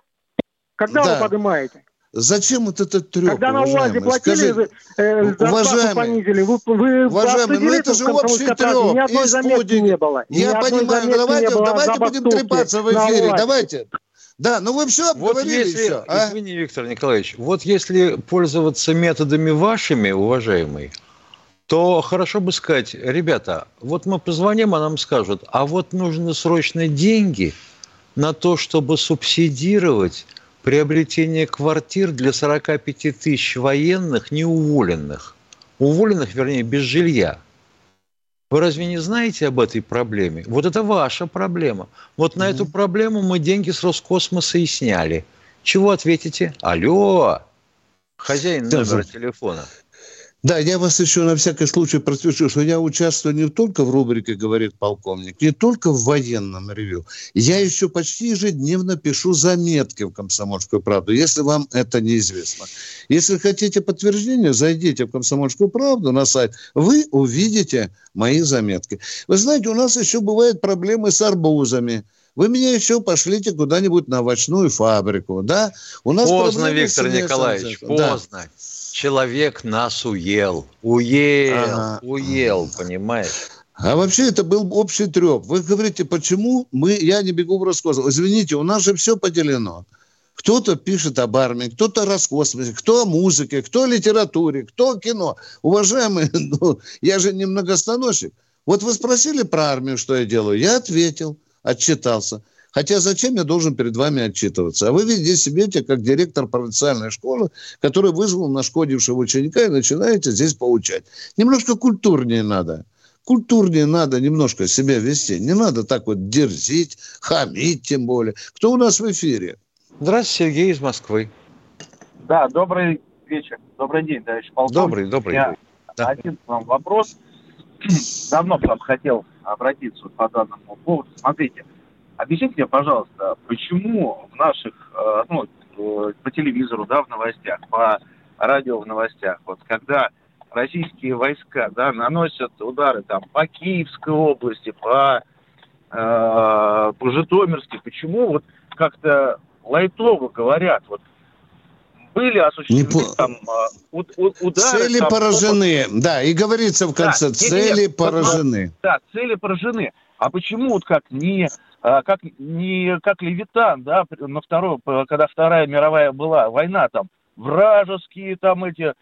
Когда да. вы поднимаете? Зачем вот этот треп, Когда на УАЗе платили, Скажи, э, уважаемый, понизили, вы, вы уважаемый, ну это же общий треп, ни одной заметки не было. Я понимаю, ну давайте, давайте будем трепаться в эфире, давайте. Да, ну вы все обговорили, вот если, все. А? Извини, Виктор Николаевич, вот если пользоваться методами вашими, уважаемый, то хорошо бы сказать, ребята, вот мы позвоним, а нам скажут, а вот нужны срочно деньги на то, чтобы субсидировать приобретение квартир для 45 тысяч военных неуволенных. Уволенных, вернее, без жилья. Вы разве не знаете об этой проблеме? Вот это ваша проблема. Вот на mm-hmm. эту проблему мы деньги с Роскосмоса и сняли. Чего ответите? Алло, хозяин номера телефона. Да, я вас еще на всякий случай просвещу, что я участвую не только в рубрике «Говорит полковник», не только в военном ревю. Я еще почти ежедневно пишу заметки в «Комсомольскую правду», если вам это неизвестно. Если хотите подтверждение, зайдите в «Комсомольскую правду» на сайт, вы увидите мои заметки. Вы знаете, у нас еще бывают проблемы с арбузами. Вы меня еще пошлите куда-нибудь на овощную фабрику, да? У нас поздно, Виктор Николаевич, поздно. Да человек нас уел. Уел, ага. уел, понимаешь? А вообще это был общий треп. Вы говорите, почему мы, я не бегу в Роскосмос. Извините, у нас же все поделено. Кто-то пишет об армии, кто-то о Роскосмосе, кто о музыке, кто о литературе, кто о кино. Уважаемые, ну, я же не многостаночник. Вот вы спросили про армию, что я делаю. Я ответил, отчитался. Хотя зачем я должен перед вами отчитываться? А вы везде сидите, как директор провинциальной школы, который вызвал нашкодившего ученика и начинаете здесь получать. Немножко культурнее надо. Культурнее надо немножко себя вести. Не надо так вот дерзить, хамить тем более. Кто у нас в эфире? Здравствуйте, Сергей из Москвы. Да, добрый вечер. Добрый день, товарищ полковник. Добрый, добрый. Я да. Один к вам вопрос. давно к вам хотел обратиться по данному поводу. Смотрите, объясните мне, пожалуйста, почему в наших, э, ну, э, по телевизору, да, в новостях, по радио в новостях, вот когда российские войска, да, наносят удары там по Киевской области, по, э, по Житомирской, почему вот как-то лайтово говорят, вот были осуществлены не там а, у, у, удары. Цели там, поражены, опыт... да, и говорится в конце, да, цели нет, поражены. Да, цели поражены. А почему вот как не а, как не как Левитан, да, на второй, когда Вторая мировая была война там, вражеские там эти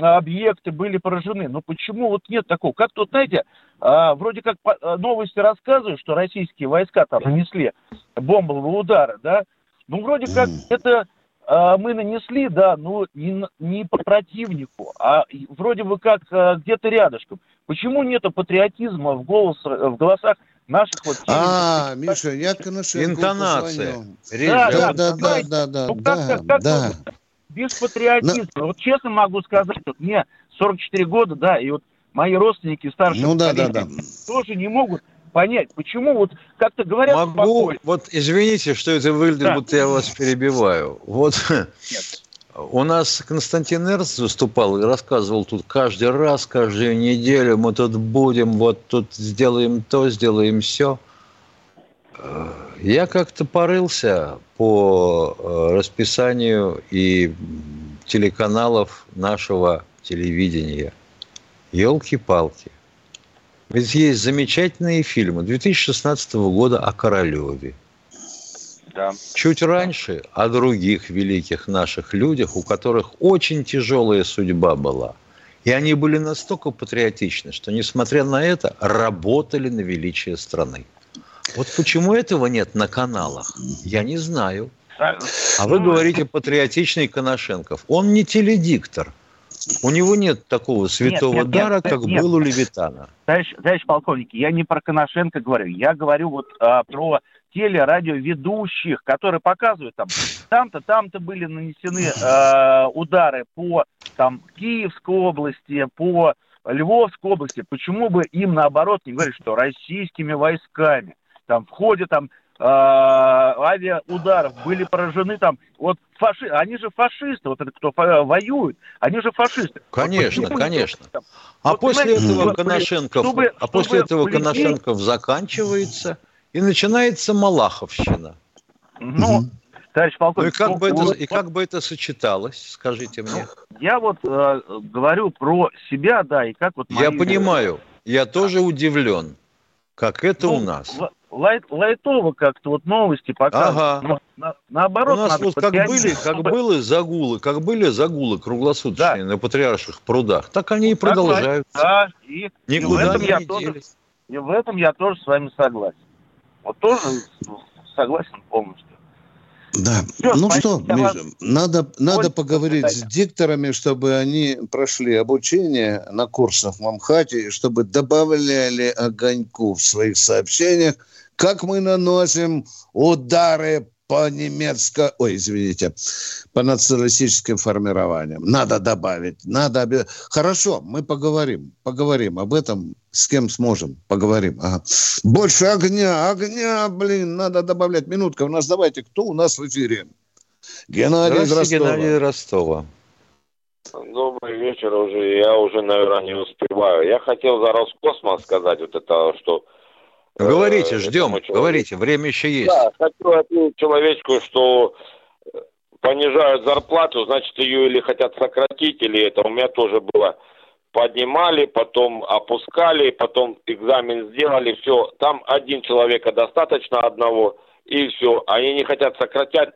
объекты были поражены. Но почему вот нет такого? Как тут, знаете, а, вроде как новости рассказывают, что российские войска там нанесли бомбовые удары, да? Ну, вроде как это а, мы нанесли, да, но не, не по противнику, а вроде бы как а, где-то рядышком. Почему нету патриотизма в, голос, в голосах наших вот... А, Миша, я к Интонация. Да, да, да, да, да, да, ну, как, да, да. Без патриотизма. Вот честно могу сказать, вот мне 44 года, да, и вот мои родственники старшие ну, да, да, да. тоже не могут понять, почему вот как-то говорят Могу, спокойно. вот извините, что это выглядит, да. будто я вас перебиваю. Вот Нет. У нас Константин Эрц выступал и рассказывал тут каждый раз, каждую неделю мы тут будем, вот тут сделаем то, сделаем все. Я как-то порылся по э, расписанию и телеканалов нашего телевидения. Елки-палки. Ведь есть замечательные фильмы 2016 года о Королеве. Да. Чуть раньше о других великих наших людях, у которых очень тяжелая судьба была. И они были настолько патриотичны, что, несмотря на это, работали на величие страны. Вот почему этого нет на каналах, я не знаю. А вы говорите патриотичный Коношенков. Он не теледиктор. У него нет такого святого нет, нет, дара, нет, как нет. был у Левитана. Товарищ, товарищ полковник, я не про Коношенко говорю, я говорю вот а, про телерадиоведущих, которые показывают там, там-то, там-то были нанесены э, удары по там Киевской области, по Львовской области. Почему бы им наоборот не говорить, что российскими войсками там в ходе там э, авиаударов были поражены там, вот фаши, они же фашисты, вот это кто воюет, они же фашисты. Конечно, вот конечно. Там, а вот, после этого Коношенков, чтобы, а после этого. Коношенков заканчивается и начинается Малаховщина. Ну, товарищ полковник. Ну и как, ну, бы это, и как бы это сочеталось, скажите мне? Я вот э, говорю про себя, да, и как вот... Я понимаю, я тоже удивлен, как это ну, у нас лайт, лайтово как-то вот новости показывают. Ага. Но, на, наоборот, У нас вот как были, как были загулы, как были загулы круглосуточные да. на патриарших прудах, так они и продолжаются. Да, и, Никуда и в этом не я тоже, и в этом я тоже с вами согласен. Вот тоже согласен полностью. Да. Все, ну что, Миша, надо, надо поговорить с дикторами, чтобы они прошли обучение на курсах в Мамхате, чтобы добавляли огоньку в своих сообщениях, как мы наносим удары по немецко, ой, извините, по националистическим формированиям. Надо добавить, надо... Хорошо, мы поговорим, поговорим об этом, с кем сможем, поговорим. Ага. Больше огня, огня, блин, надо добавлять. Минутка у нас, давайте, кто у нас в эфире? Геннадий из Ростова. Геннадий Ростова. Добрый вечер уже, я уже, наверное, не успеваю. Я хотел за Роскосмос сказать вот это, что Говорите, э, ждем, говорите, время еще есть. Да, хочу ответить человечку, что э, понижают зарплату, значит, ее или хотят сократить, или это у меня тоже было. Поднимали, потом опускали, потом экзамен сделали, все. Там один человека достаточно одного, и все. Они не хотят сократять,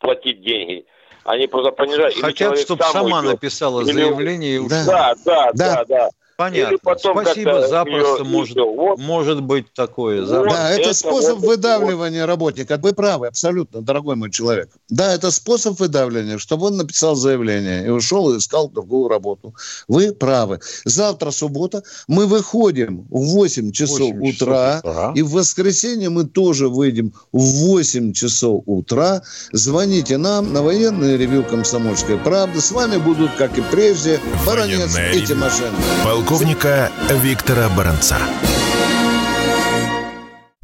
платить деньги. Они просто понижают. Хотят, чтобы сама уйдет. написала заявление. Или... Да, да, да, да. да. Понятно. потом Спасибо, запросто может, вот. может быть такое. Вот да, это, это способ вот, выдавливания вот. работника. Вы правы, абсолютно, дорогой мой человек. Да, это способ выдавливания, чтобы он написал заявление и ушел и искал другую работу. Вы правы. Завтра суббота. Мы выходим в 8 часов 8 утра. Часов утра. И в воскресенье мы тоже выйдем в 8 часов утра. Звоните нам на военный ревю «Комсомольской правды». С вами будут, как и прежде, Баранец и Тимошенко Полковника Виктора Баранца.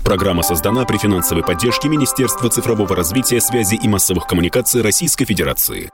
Программа создана при финансовой поддержке Министерства цифрового развития, связи и массовых коммуникаций Российской Федерации.